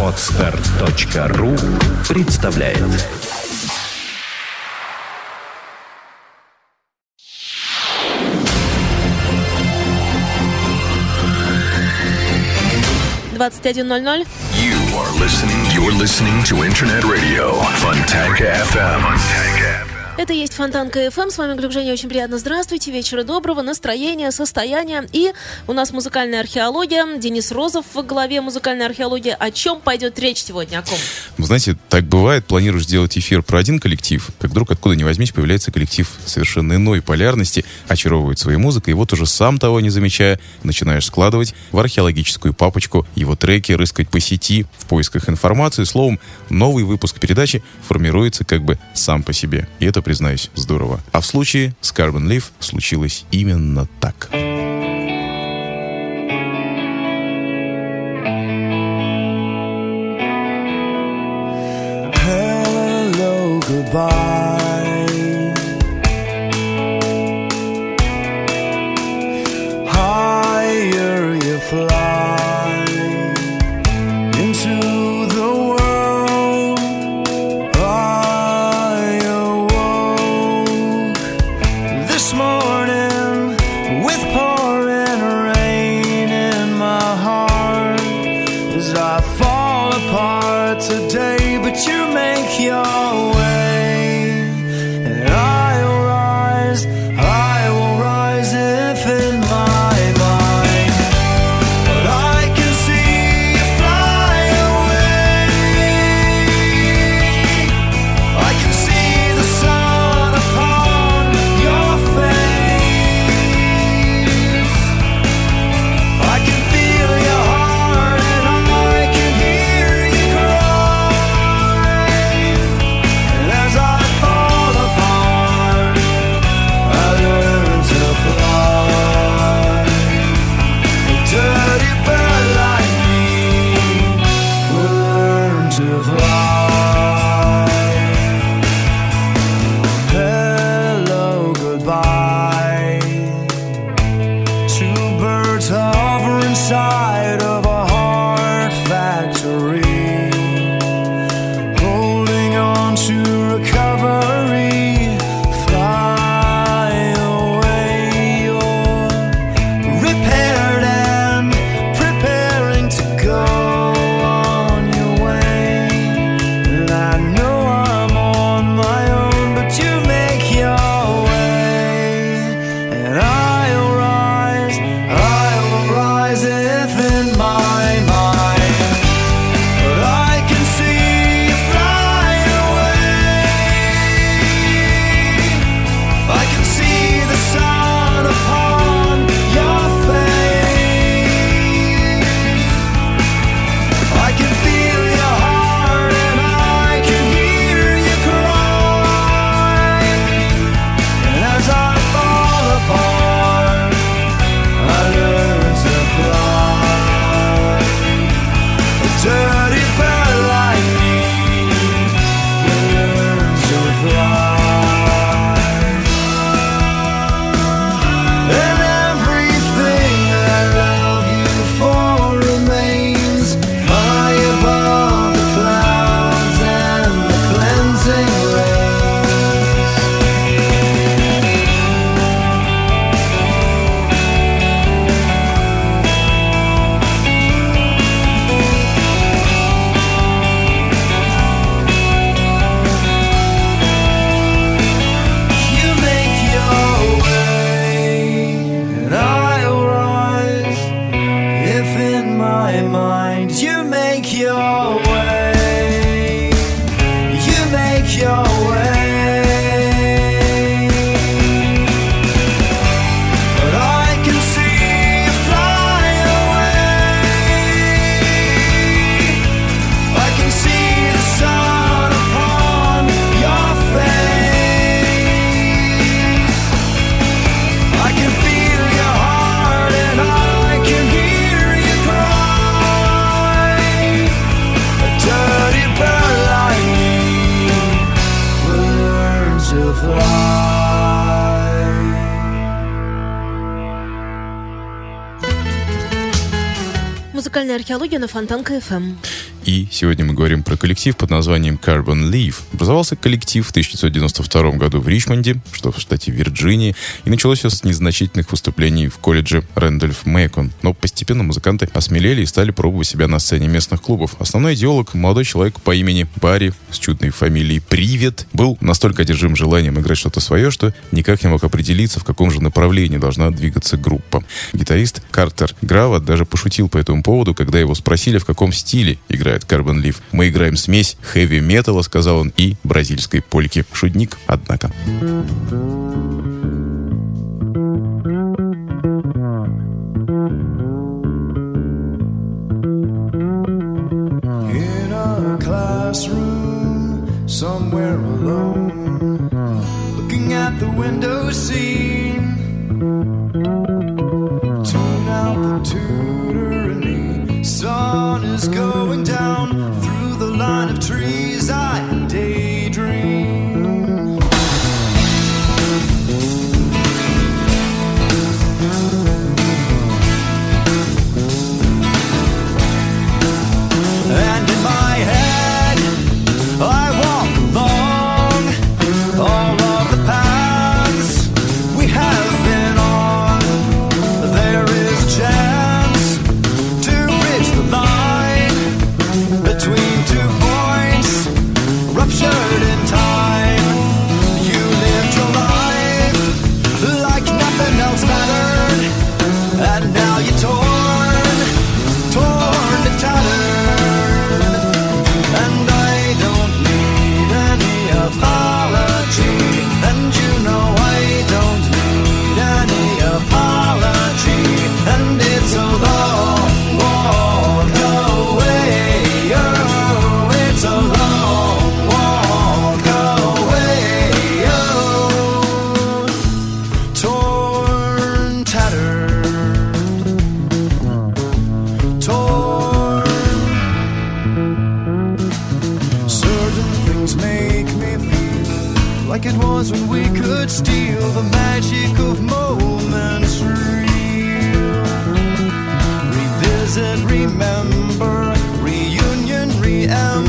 Отстар.ру представляет двадцать один ноль ноль. You're listening to Internet Radio Fontanka FM. Fontanka. Это есть Фонтан КФМ. С вами Глюк Женя. Очень приятно. Здравствуйте. Вечера доброго. Настроение, состояние. И у нас музыкальная археология. Денис Розов в главе музыкальной археологии. О чем пойдет речь сегодня? О ком? Ну, знаете, так бывает. Планируешь сделать эфир про один коллектив, как вдруг откуда ни возьмись, появляется коллектив совершенно иной полярности, очаровывает своей музыкой. И вот уже сам того не замечая, начинаешь складывать в археологическую папочку его треки, рыскать по сети в поисках информации. Словом, новый выпуск передачи формируется как бы сам по себе. И это признаюсь, здорово. А в случае с Carbon Leaf случилось именно так. Hello, goodbye. Археология на Фонтанка ФМ. И сегодня мы говорим про коллектив под названием Carbon Leaf. Образовался коллектив в 1992 году в Ричмонде, что в штате Вирджиния, и началось все с незначительных выступлений в колледже Рэндольф Мэйкон. Но постепенно музыканты осмелели и стали пробовать себя на сцене местных клубов. Основной идеолог, молодой человек по имени Барри, с чудной фамилией Привет, был настолько одержим желанием играть что-то свое, что никак не мог определиться, в каком же направлении должна двигаться группа. Гитарист Картер Грава даже пошутил по этому поводу, когда его спросили, в каком стиле играет Carbon Leaf. Мы играем смесь хэви-металла, сказал он, и бразильской польки. Шутник, однако. Somewhere alone, looking at the window scene. Sun is going down through the line of trees. Like it was when we could steal the magic of moments real. Revisit, remember, reunion, re-ember,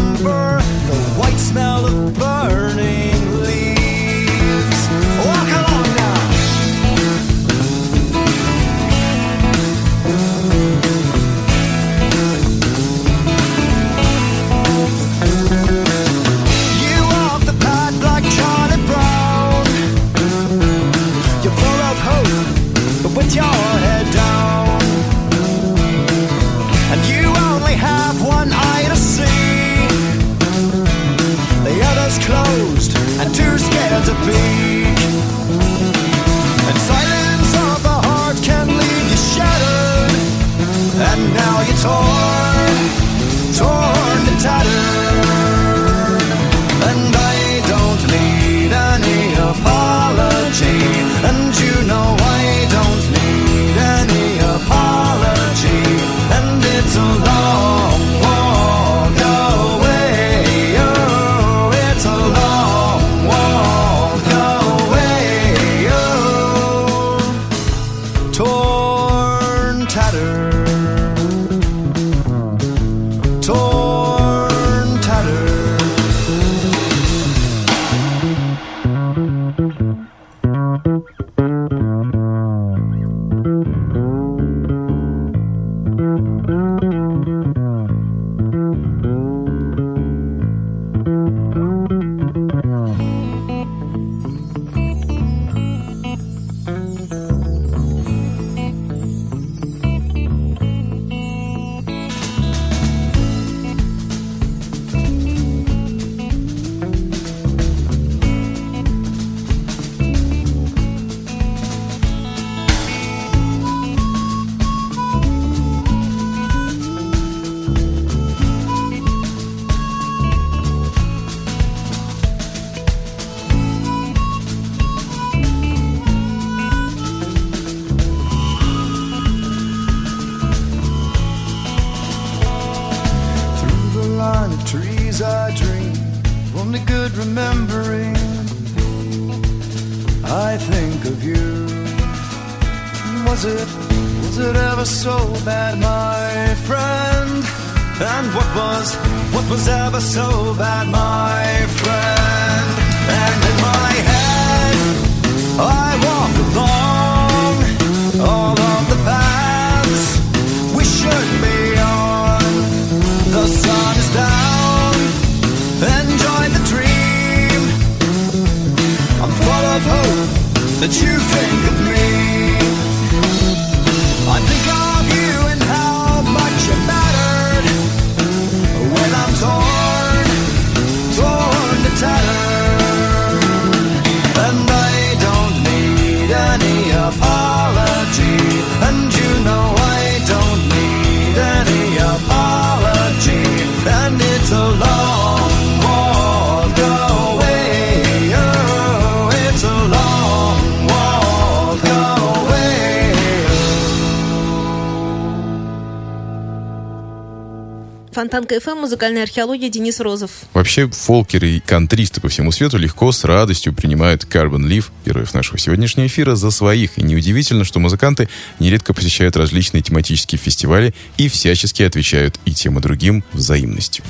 Фонтанка ФМ, музыкальная археология, Денис Розов. Вообще, фолкеры и кантристы по всему свету легко, с радостью принимают Carbon Leaf, героев нашего сегодняшнего эфира, за своих. И неудивительно, что музыканты нередко посещают различные тематические фестивали и всячески отвечают и тем, и другим взаимностью.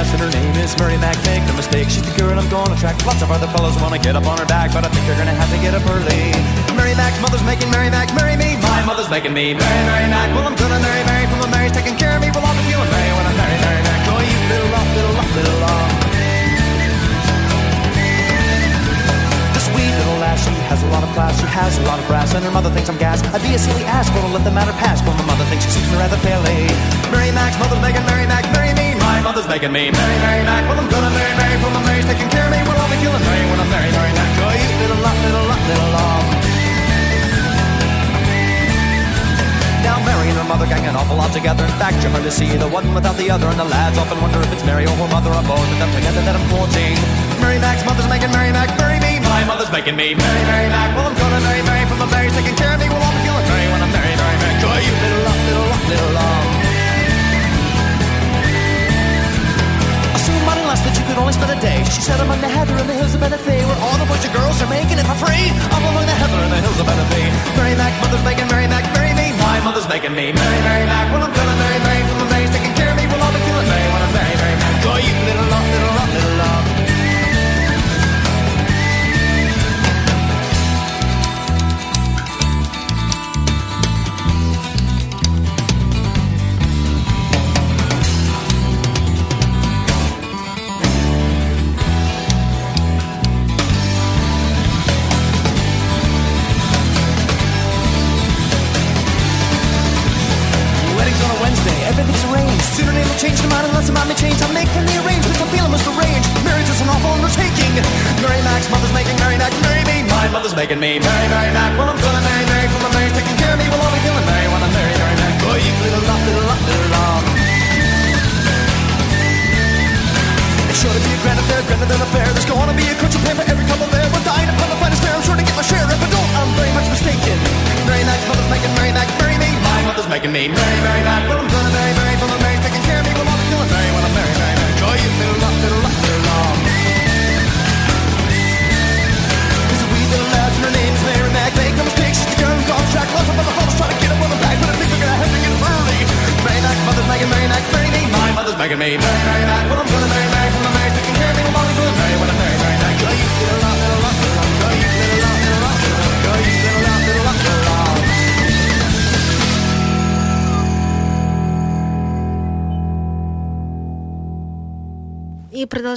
Lass and her name is Mary Mac. Make no mistake, she's the girl I'm gonna attract. Lots of other fellows wanna get up on her back, but I think they're gonna have to get up early. Mary Mac's mother's making Mary Mac marry me. My mother's making me marry Mary Mac. Well, I'm gonna marry Mary from the Mary's taking care of me. Well, I'll be feeling merry when I marry Mary Mac. Oh, you little love, little love, little lass, she has a lot of class, she has a lot of brass, and her mother thinks I'm gas. I'd be a silly ass, gonna let the matter pass. But my mother thinks she suits me rather fairly. Mary Mac's mother's making Mary Mac marry me. My mother's making me marry Mary Mac. Well, I'm gonna marry Mary from the Mary's taking care of me. Well, I'll be feeling merry when I marry Mary Mac. Oh, you little love, little love, little love. Now Mary and her mother gang an awful lot together. In fact, you're going to see the one without the other. And the lads often wonder if it's Mary or her mother or both. But don't forget that I'm 14. Mary Mac's mother's making Mary Mac marry me. My mother's making me marry Mary Mac. Well, I'm gonna marry Mary from the Mary's taking care of me. Well, I'll be feeling merry when I'm marry Mary Mac. Joy, you little love, little love, little love. Less that you could only spend a day. She said among the heather and the hills of Benefit, where all the boys and girls are making it for free. I'm among the heather and the hills of Benefit. Mary Mac, mother's making Mary Mac, marry me. My mother's making me marry Mary Mac. Well, I'm gonna marry Mary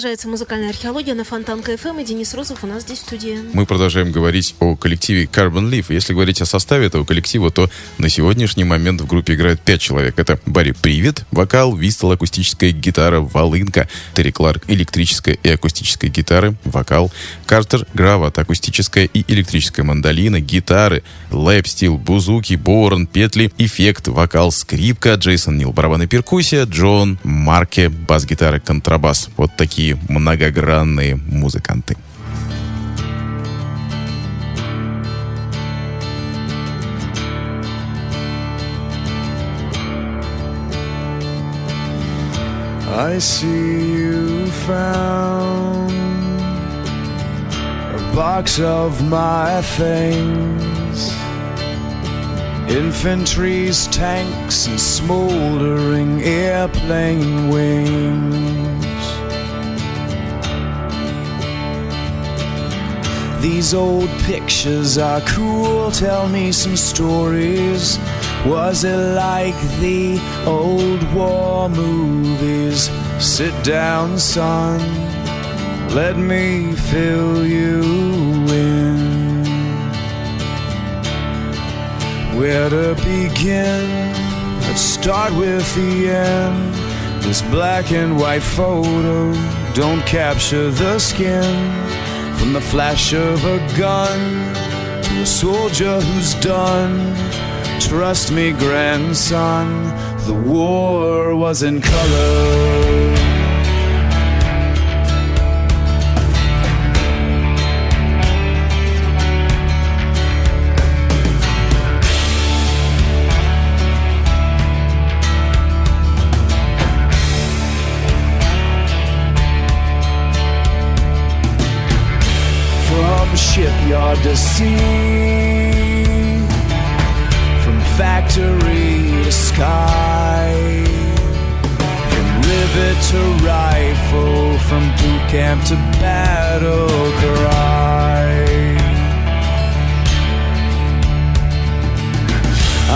продолжается музыкальная археология на Фонтанка ФМ. И Денис Розов у нас здесь в студии. Мы продолжаем говорить о коллективе Carbon Leaf. Если говорить о составе этого коллектива, то на сегодняшний момент в группе играют пять человек. Это Барри Привет, вокал, Вистел, акустическая гитара, волынка, Терри Кларк, электрическая и акустическая гитары, вокал, Картер, Грават, акустическая и электрическая мандолина, гитары, Лэп, Стил, Бузуки, Борн, петли, эффект, вокал, скрипка, Джейсон Нил, барабаны, перкуссия, Джон, Марке, бас-гитара, контрабас. Вот такие многогранные музыканты. I see you found a box of my things. Infantry's tanks and smoldering airplane wings. These old pictures are cool, tell me some stories. Was it like the old war movies? Sit down, son, let me fill you in. Where to begin? Let's start with the end. This black and white photo don't capture the skin. From the flash of a gun to a soldier who's done. Trust me, grandson, the war was in color. Sea, from factory to sky, from rivet to rifle, from boot camp to battle cry.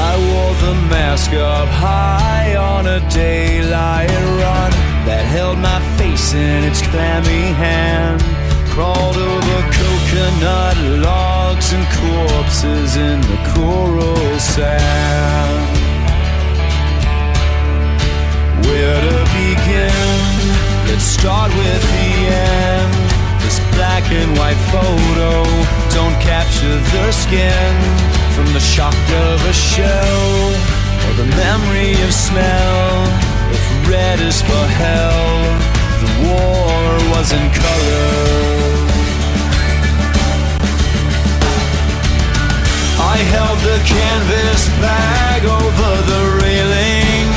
I wore the mask up high on a daylight run that held my face in its clammy hand. Crawled over coconut logs and corpses in the coral sand. Where to begin? Let's start with the end. This black and white photo don't capture the skin from the shock of a shell or the memory of smell. If red is for hell, the war was in color. I held the canvas bag over the railing.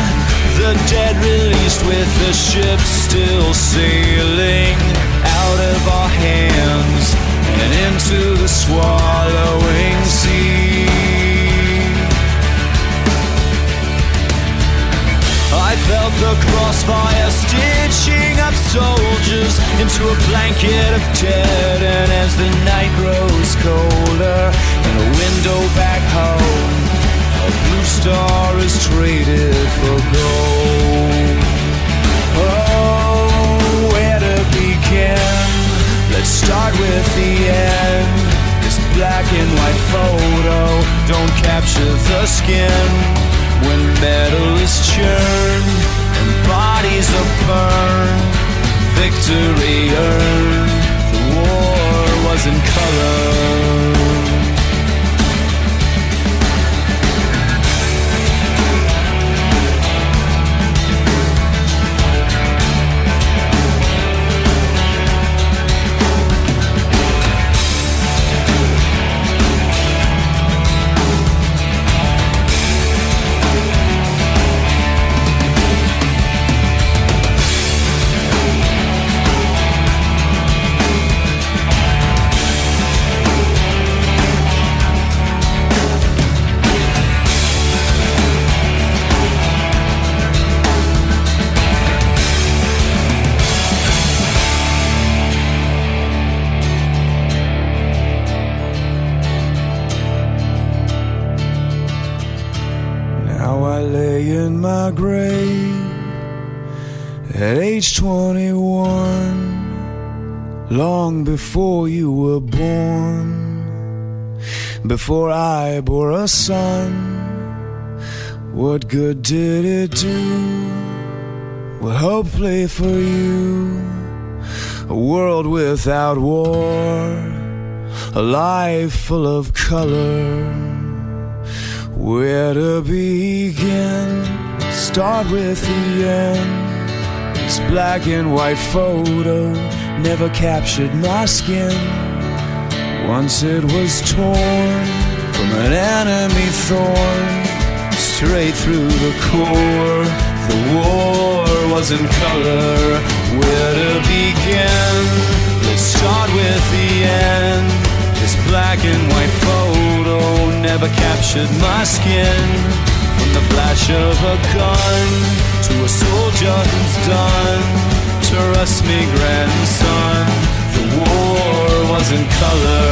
The dead released with the ship still sailing out of our hands and into the swallowing sea. I felt the crossfire stitching up soldiers into a blanket of dead. And as the night grows colder and a window back home, a blue star is traded for gold. Oh, where to begin? Let's start with the end. This black and white photo don't capture the skin when metal is churned and bodies are burned. Victory earned. The war was did it do? What hope lay for you? A world without war, a life full of color. Where to begin? Start with the end. This black and white photo never captured my skin. Once it was torn from an enemy thorn, straight through the core. The war was in color. Where to begin? Let's start with the end. This black and white photo never captured my skin. From the flash of a gun to a soldier who's done. Trust me, grandson, the war wasn't color.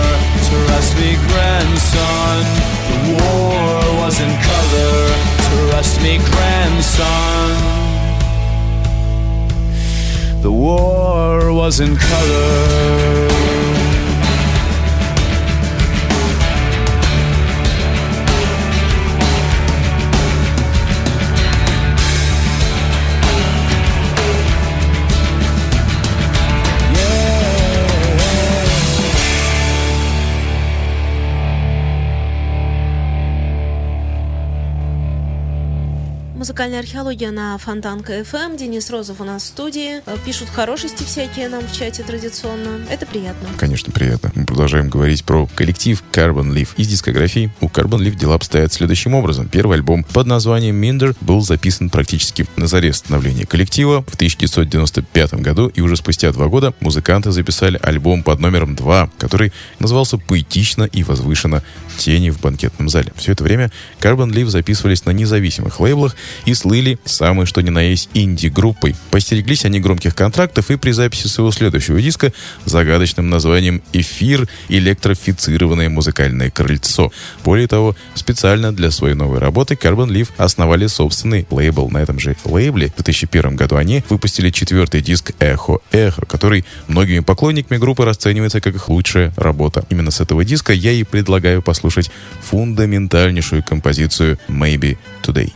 Trust me, grandson, the war wasn't color. Trust me, grandson. The war was in color. Музыкальная археология на Фонтанка FM. Денис Розов у нас в студии. Э, Пишут хорошести всякие нам в чате традиционно. Это приятно. Конечно, приятно. Продолжаем говорить про коллектив Carbon Leaf. Из дискографии у Carbon Leaf дела обстоят следующим образом. Первый альбом под названием Minder был записан практически на заре становления коллектива в 1995 году, и уже спустя два года музыканты записали альбом под номером 2, который назывался поэтично и возвышенно «Тени в банкетном зале». Все это время Carbon Leaf записывались на независимых лейблах и слыли самой что ни на есть инди-группой. Постереглись они громких контрактов и при записи своего следующего диска загадочным названием «Эфир. Электрифицированное музыкальное крыльцо». Более того, специально для своей новой работы Carbon Leaf основали собственный лейбл. На этом же лейбле в 2001 году они выпустили четвертый диск «Эхо Эхо», который многими поклонниками группы расценивается как их лучшая работа. Именно с этого диска я и предлагаю послушать фундаментальнейшую композицию «Maybe Today».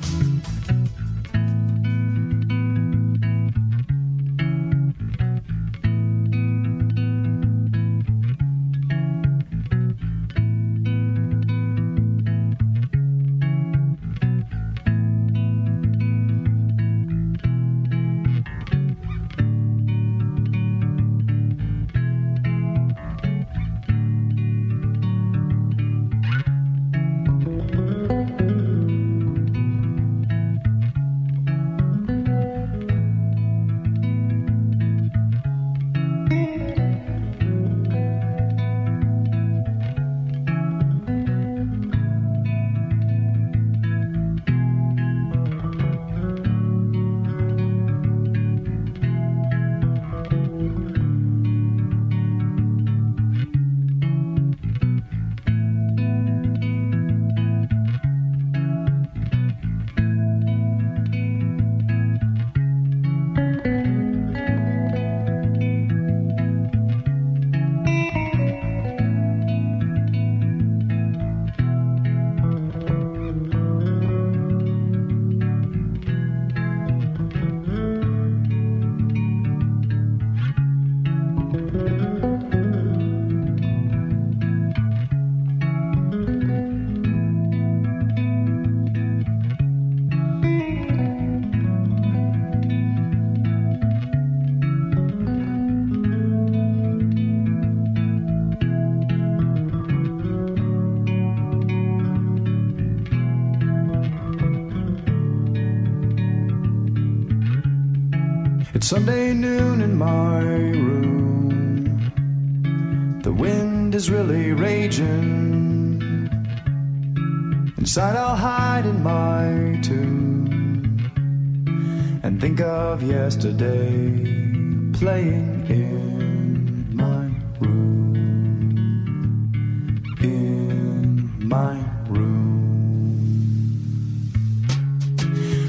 It's Sunday noon in my room. The wind is really raging. Inside, I'll hide in my tomb and think of yesterday playing in my room. In my room.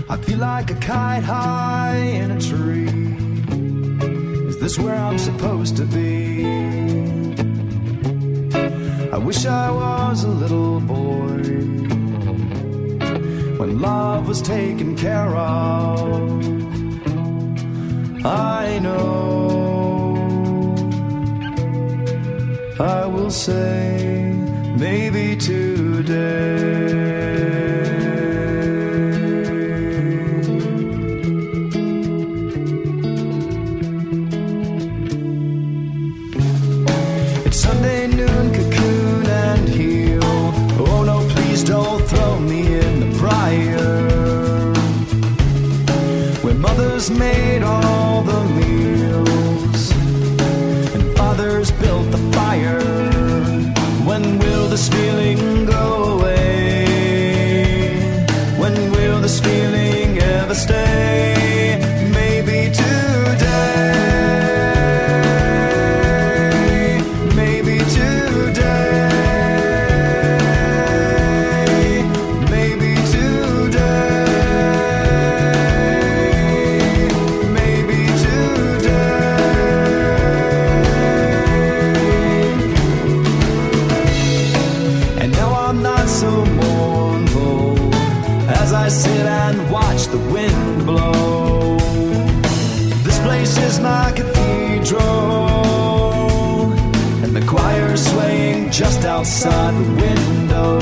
I feel like a kite high in a tree. Is this where I'm supposed to be? I wish I was a little boy when love was taken care of. I know I will say maybe today. I sit and watch the wind blow. This place is my cathedral, and the choir swaying just outside the window.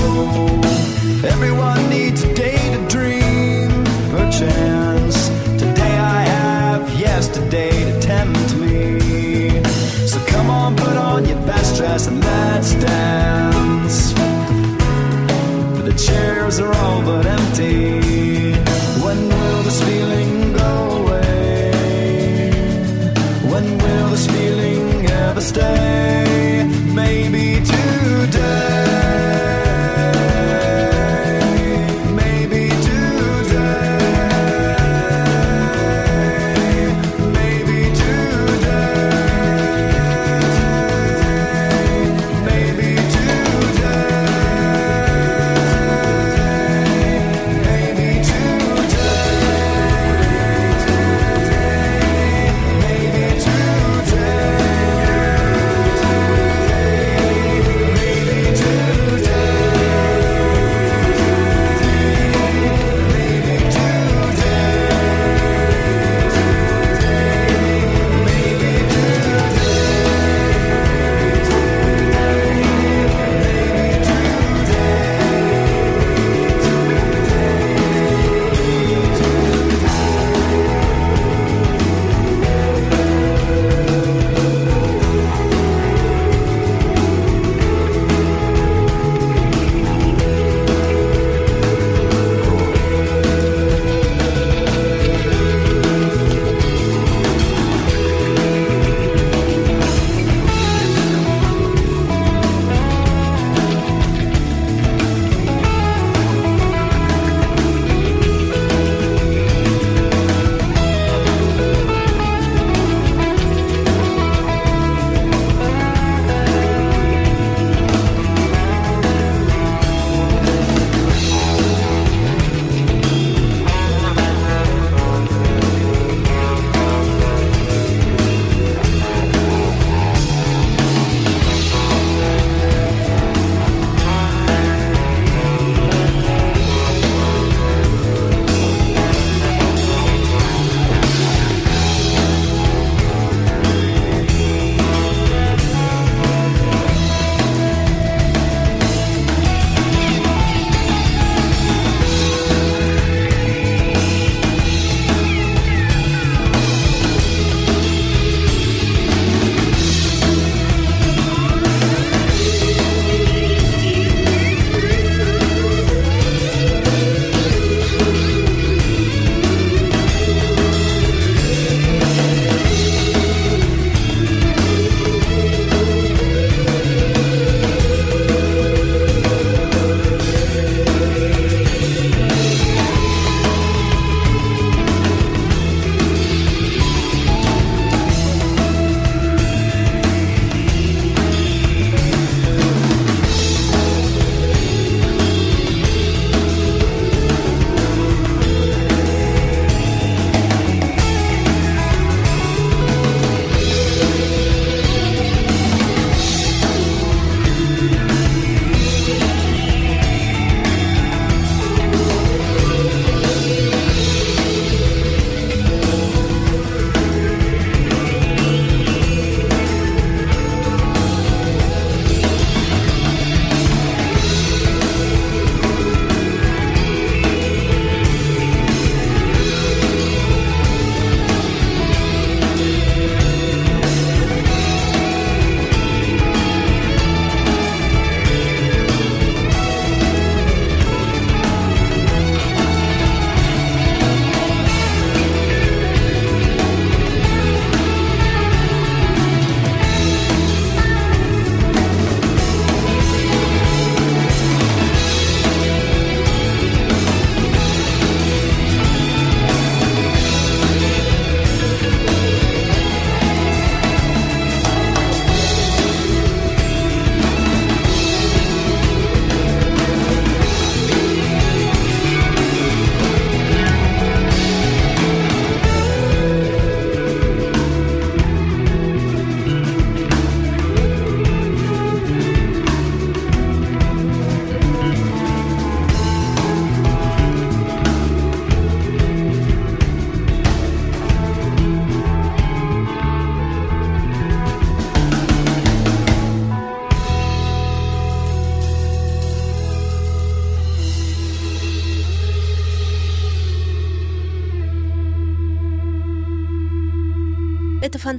Everyone needs a day to dream, perchance. Today I have yesterday to tempt me. So come on, put on your best dress and let's dance. Chairs are all but empty. When will this feeling go away? When will this feeling ever stay?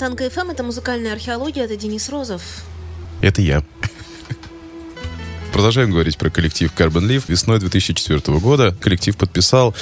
Фонтанка ФМ, это музыкальная археология, это Денис Розов. Это я. Продолжаем говорить про коллектив Carbon Leaf. Весной 2004 года коллектив подписал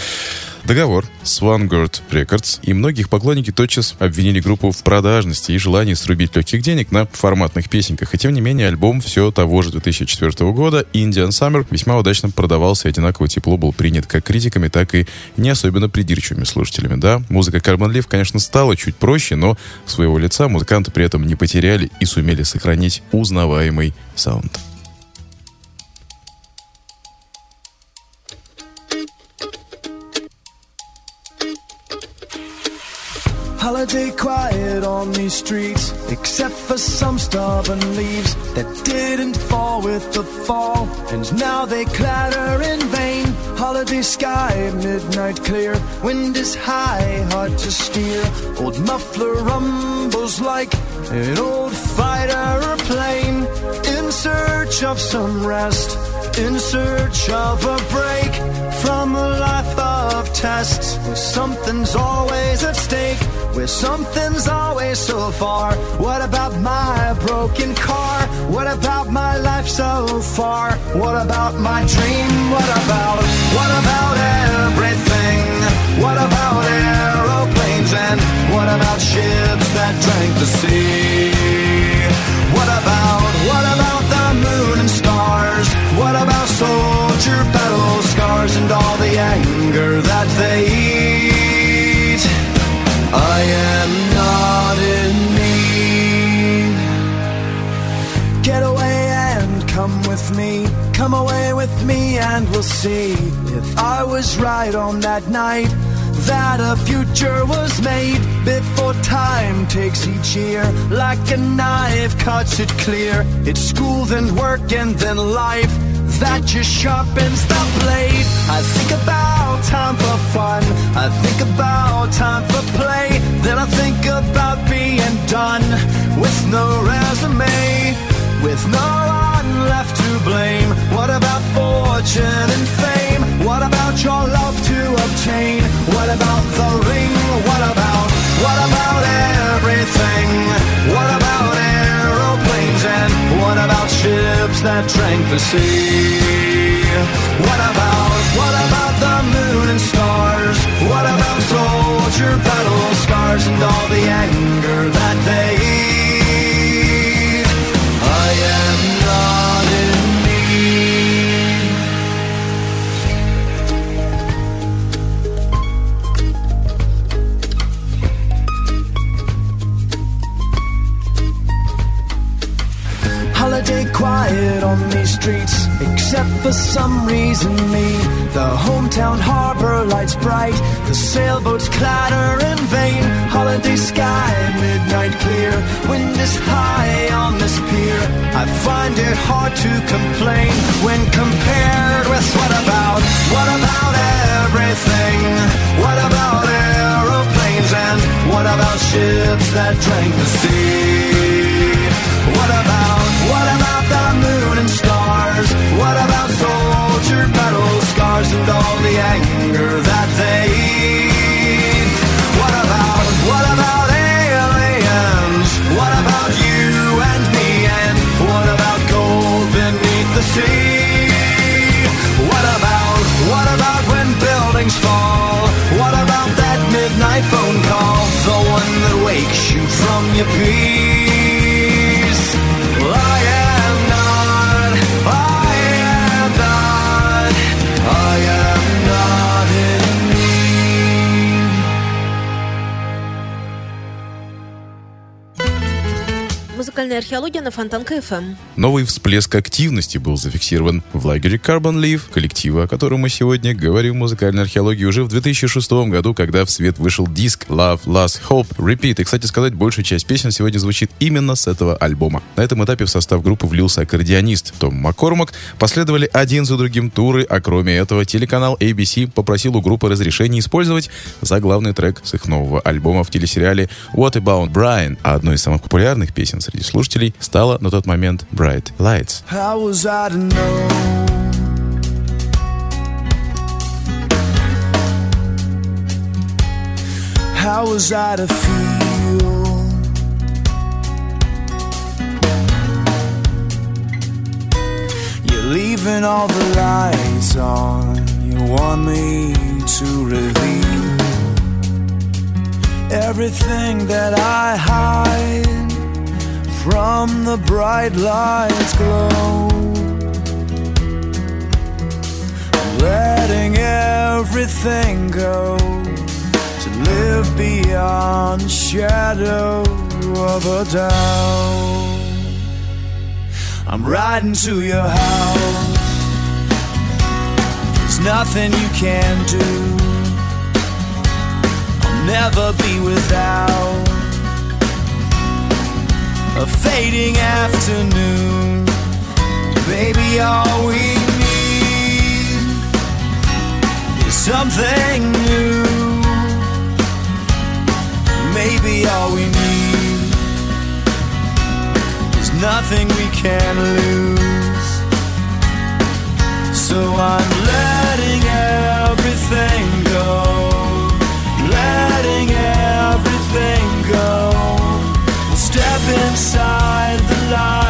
договор с Vanguard Records, и многих поклонники тотчас обвинили группу в продажности и желании срубить легких денег на форматных песенках. И тем не менее, альбом все того же 2004 года, Indian Summer, весьма удачно продавался и одинаково тепло был принят как критиками, так и не особенно придирчивыми слушателями. Да, музыка Carbon Leaf, конечно, стала чуть проще, но своего лица музыканты при этом не потеряли и сумели сохранить узнаваемый саунд. Holiday quiet on these streets, except for some stubborn leaves that didn't fall with the fall, and now they clatter in vain. Holiday sky, midnight clear, wind is high, hard to steer. Old muffler rumbles like an old fighter plane, in search of some rest, in search of a break from a life of tests, where something's always at stake where something's always so far. What about my broken car? What about my life so far? What about my dream? What about, what about everything? What about aeroplanes and what about ships that drank the sea? What about, what about the moon and stars? What about soldier battle scars and all the anger that they eat? I am not in need. Get away and come with me. Come away with me and we'll see if I was right on that night. That a future was made before time takes each year like a knife cuts it clear. It's school, then work, and then life that just sharpens the blade. I think about time for fun. I think about time for play. Then I think about being done with no resume, with no one left to blame. What about fortune and fame? What about your love to obtain? What about the ring? What about, what about everything? What about aeroplanes what about ships that drank the sea? What about, what about the moon and stars? What about soldier battle scars and all the anger that they Holiday quiet on these streets, except for some reason me. The hometown harbor lights bright, the sailboats clatter in vain. Holiday sky, midnight clear, wind is high on this pier. I find it hard to complain when compared with what about, what about everything? What about aeroplanes and what about ships that drank the sea? What about soldier battle scars and all the anger that they Археология на Фонтанка ФМ. Новый всплеск активности был зафиксирован в лагере Carbon Leaf, коллектива, о котором мы сегодня говорим в музыкальной археологии уже в 2006 году, когда в свет вышел диск Love, Last Hope, Repeat. И, кстати сказать, большая часть песен сегодня звучит именно с этого альбома. На этом этапе в состав группы влился аккордеонист Том Маккормак. Последовали один за другим туры, а кроме этого телеканал ABC попросил у группы разрешения использовать заглавный трек с их нового альбома в телесериале What About Brian, а одной из самых популярных песен среди слушателей которой стала на тот момент Bright Lights. How was I to know? How was I to feel? You're leaving all the lights on. You want me to reveal everything that I hide from the bright lights glow. Letting everything go to live beyond the shadow of a doubt. I'm riding to your house. There's nothing you can do. I'll never be without a fading afternoon. Baby, all we need is something new. Maybe all we need is nothing we can lose. So I'm letting everything inside the light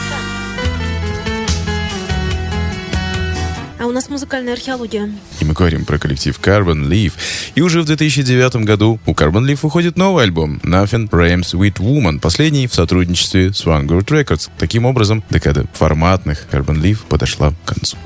А у нас музыкальная археология. И мы говорим про коллектив Carbon Leaf. И уже в 2009 году у Carbon Leaf выходит новый альбом Nothing Rhymes with Woman, последний в сотрудничестве с Vanguard Records. Таким образом, декада форматных Carbon Leaf подошла к концу.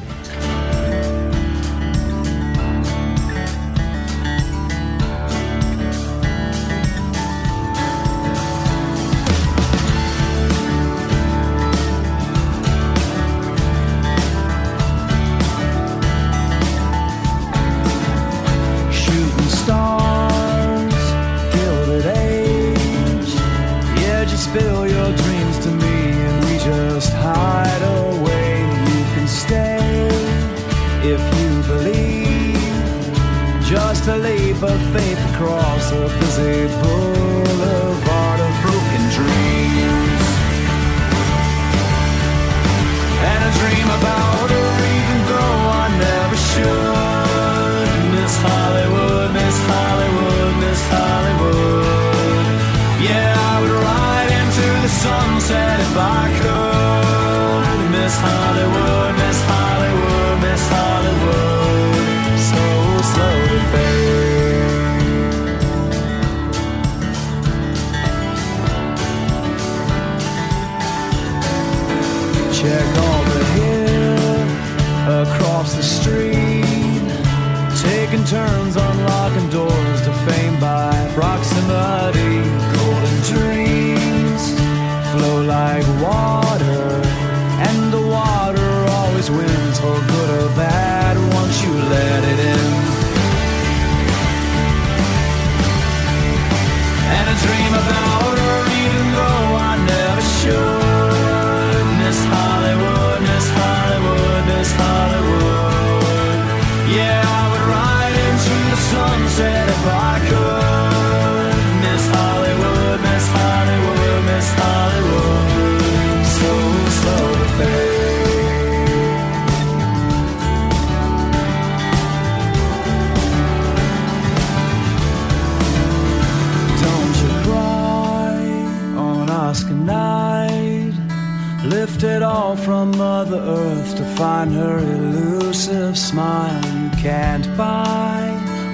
Mother Earth to find her elusive smile. You can't buy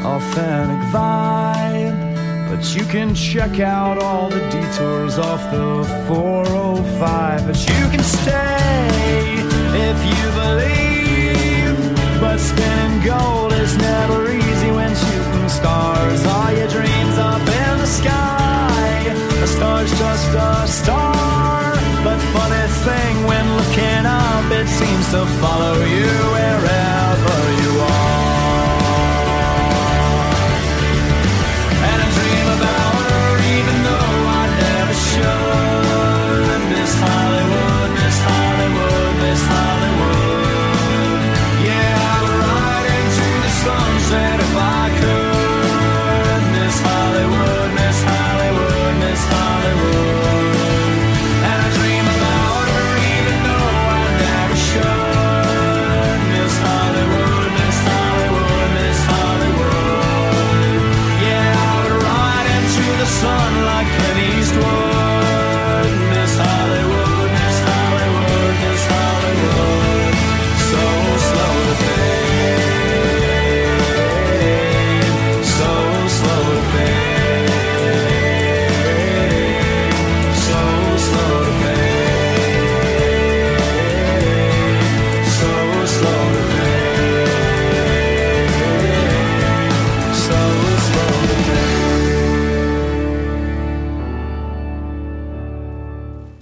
authentic vibe, but you can check out all the detours off the 405. But you can stay if you believe.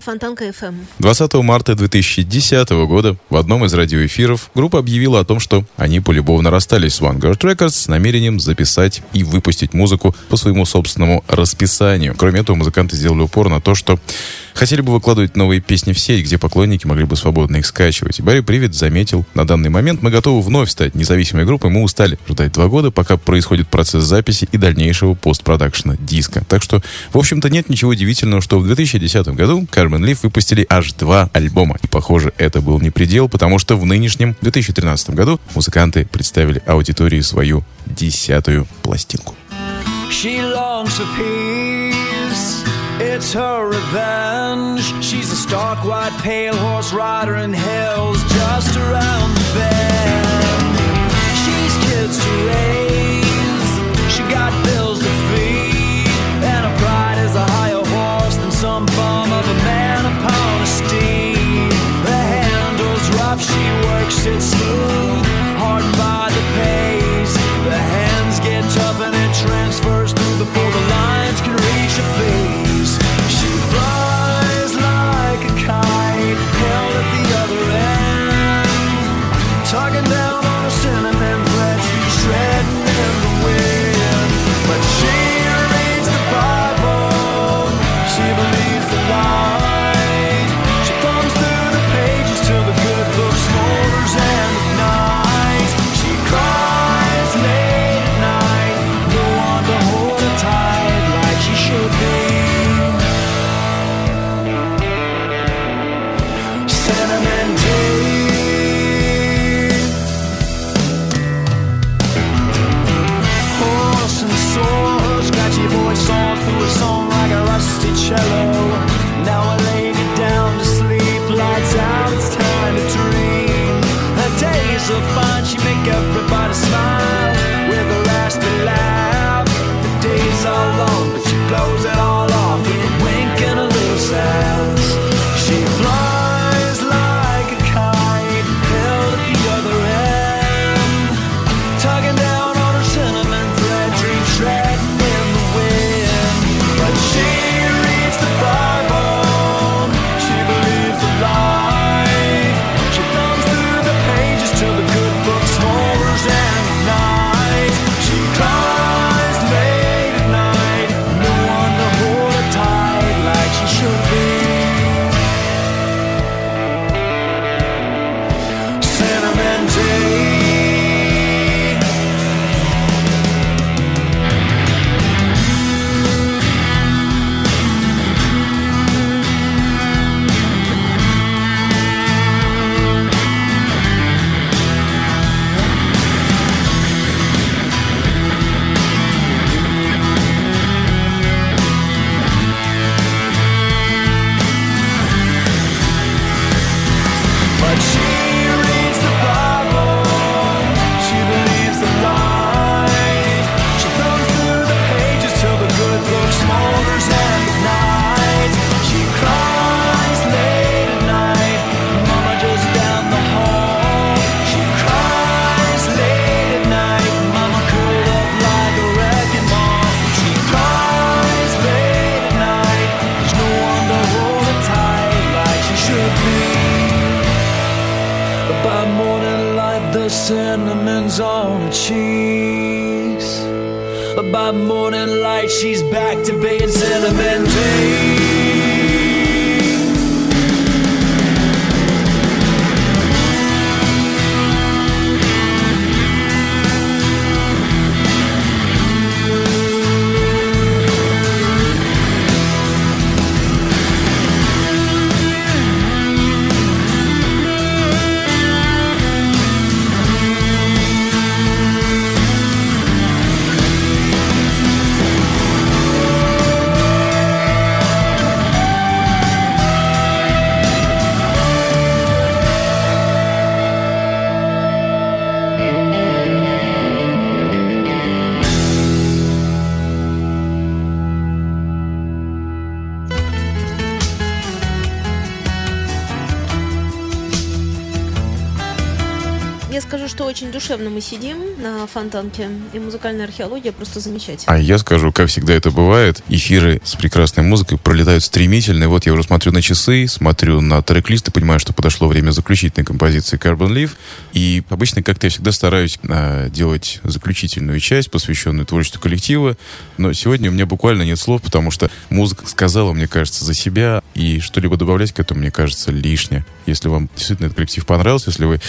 Фонтанка FM. 20 марта 2010 года в одном из радиоэфиров группа объявила о том, что они полюбовно расстались с Vanguard Records с намерением записать и выпустить музыку по своему собственному расписанию. Кроме этого, музыканты сделали упор на то, что хотели бы выкладывать новые песни в сеть, где поклонники могли бы свободно их скачивать. Барри Привет заметил, на данный момент мы готовы вновь стать независимой группой, мы устали ждать два года, пока происходит процесс записи и дальнейшего постпродакшена диска. Так что, в общем-то, нет ничего удивительного, что в 2010 году Carbon Leaf выпустили аж два альбома. И, похоже, это был не предел, потому что в нынешнем 2013 году музыканты представили аудитории свою десятую пластинку. She longs for peace. It's her revenge. She's a stark white pale horse rider, and hell's just around the bend. She's kids to raise. She got bills to feed, and her pride is a higher horse than some bum of a man upon a steed. The handle's rough, she works it smooth, hardened by the pace. The hands get tough and it transfers through the lines очень душевно мы сидим на фонтанке, и музыкальная археология просто замечательная. А я скажу, как всегда это бывает, эфиры с прекрасной музыкой пролетают стремительно. И вот я уже смотрю на часы, смотрю на трек-лист и понимаю, что подошло время заключительной композиции Carbon Leaf. И обычно как-то я всегда стараюсь э, делать заключительную часть, посвященную творчеству коллектива. Но сегодня у меня буквально нет слов, потому что музыка сказала, мне кажется, за себя. И что-либо добавлять к этому, мне кажется, лишнее. Если вам действительно этот коллектив понравился, если вы,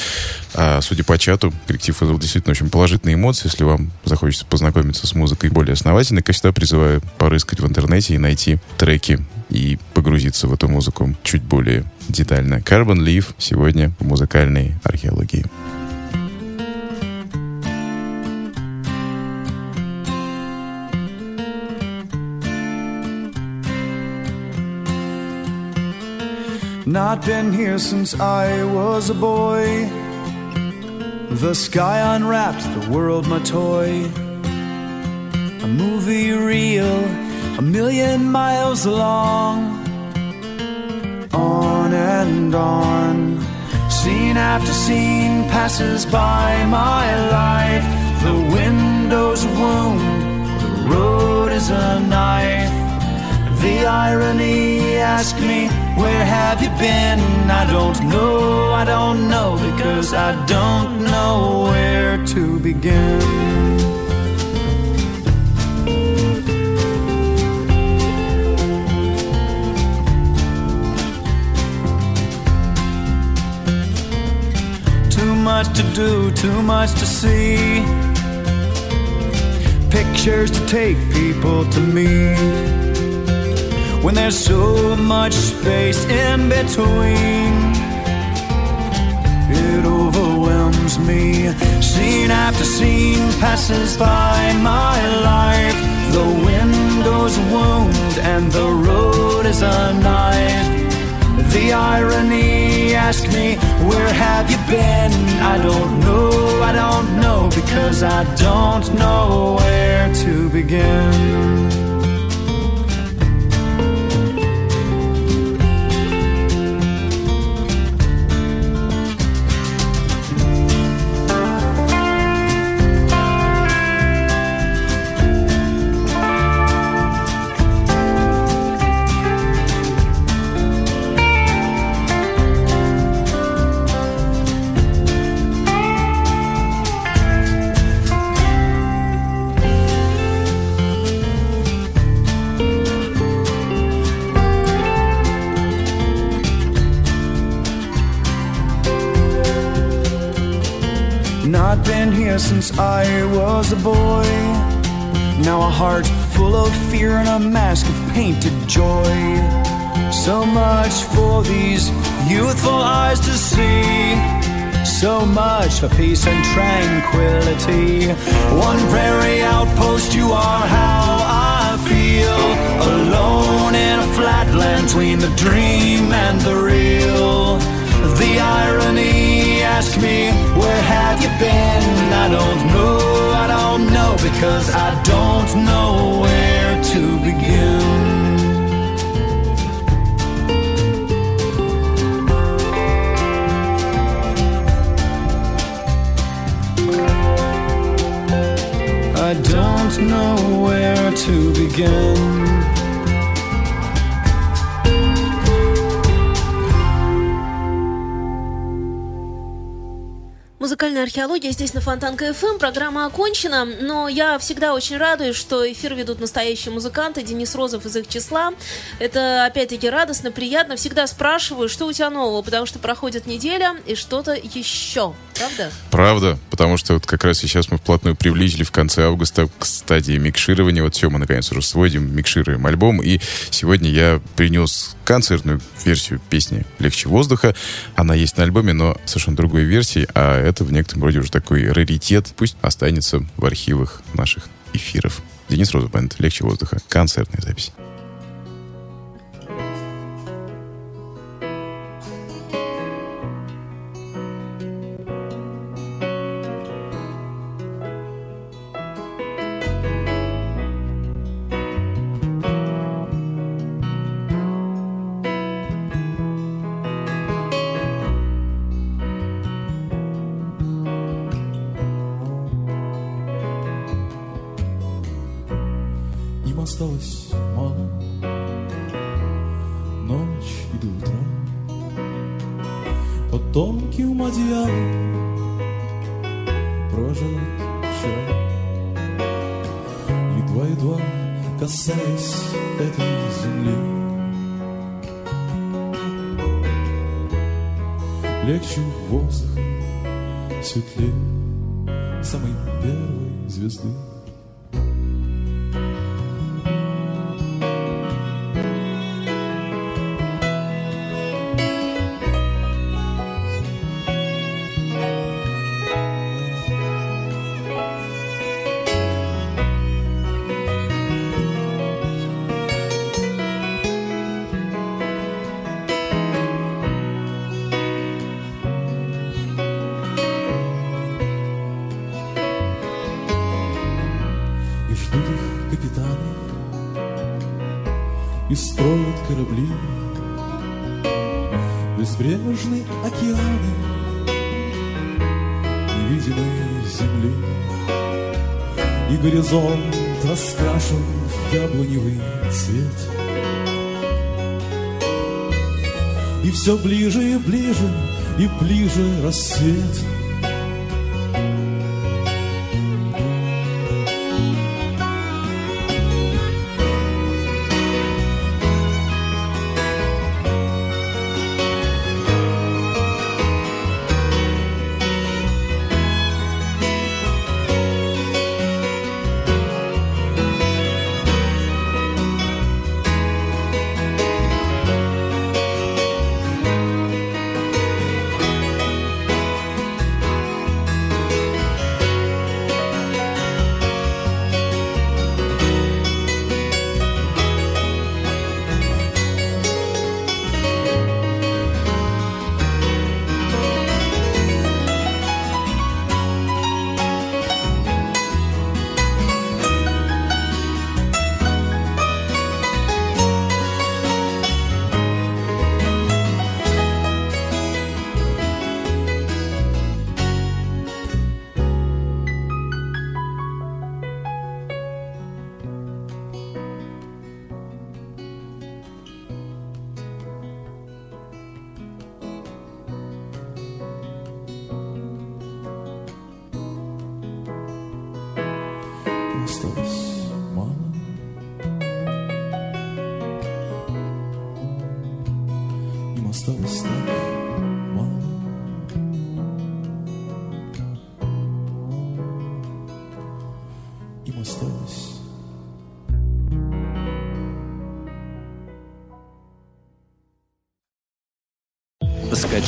а, судя по чату, коллектив вызвал действительно очень положительные эмоции, если вам захочется познакомиться с музыкой более основательно, как всегда, призываю порыскать в интернете и найти треки и погрузиться в эту музыку чуть более детально. Carbon Leaf сегодня в музыкальной археологии. Not been here since I was a boy. The sky unwrapped, the world my toy. A movie reel, a million miles long. On and on. Scene after scene passes by my life. The window's wound, the road is a knife. The irony ask me, where have you been? I don't know, I don't know, because I don't know where to begin. Too much to do, too much to see. Pictures to take, people to meet when there's so much space in between. It overwhelms me. Scene after scene passes by my life. The window's wound and the road is a knife. The irony ask me, where have you been? I don't know, I don't know, because I don't know where to begin. Since I was a boy. Now a heart full of fear and a mask of painted joy. So much for these youthful eyes to see. So much for peace and tranquility. One prairie outpost, you are how I feel. Alone in a flatland between the dream and the real. The irony ask me, where have you been? I don't know, I don't know, because I don't know where to begin. I don't know where to begin. Музыкальная археология здесь на Фонтанка ФМ. Программа окончена, но я всегда очень радуюсь, что эфир ведут настоящие музыканты. Денис Розов из их числа. Это, опять-таки, радостно, приятно. Всегда спрашиваю, что у тебя нового, потому что проходит неделя и что-то еще. Правда? Правда, потому что вот как раз сейчас мы вплотную приблизили в конце августа к стадии микширования. Вот все, мы наконец уже сводим, микшируем альбом. И сегодня я принес концертную версию песни «Легче воздуха». Она есть на альбоме, но совершенно другой версии, а это в некотором роде уже такой раритет. Пусть останется в архивах наших эфиров. Денис Розов Бенд, «Легче воздуха». Концертная запись. Одеялом Проживет вчера Едва-едва касаясь этой земли. Легче воздуха светлее Самой первой звезды корабли Безбрежные океаны Невидимой земли. И горизонт раскрашен в яблоневый цвет. И все ближе и ближе, и ближе рассвет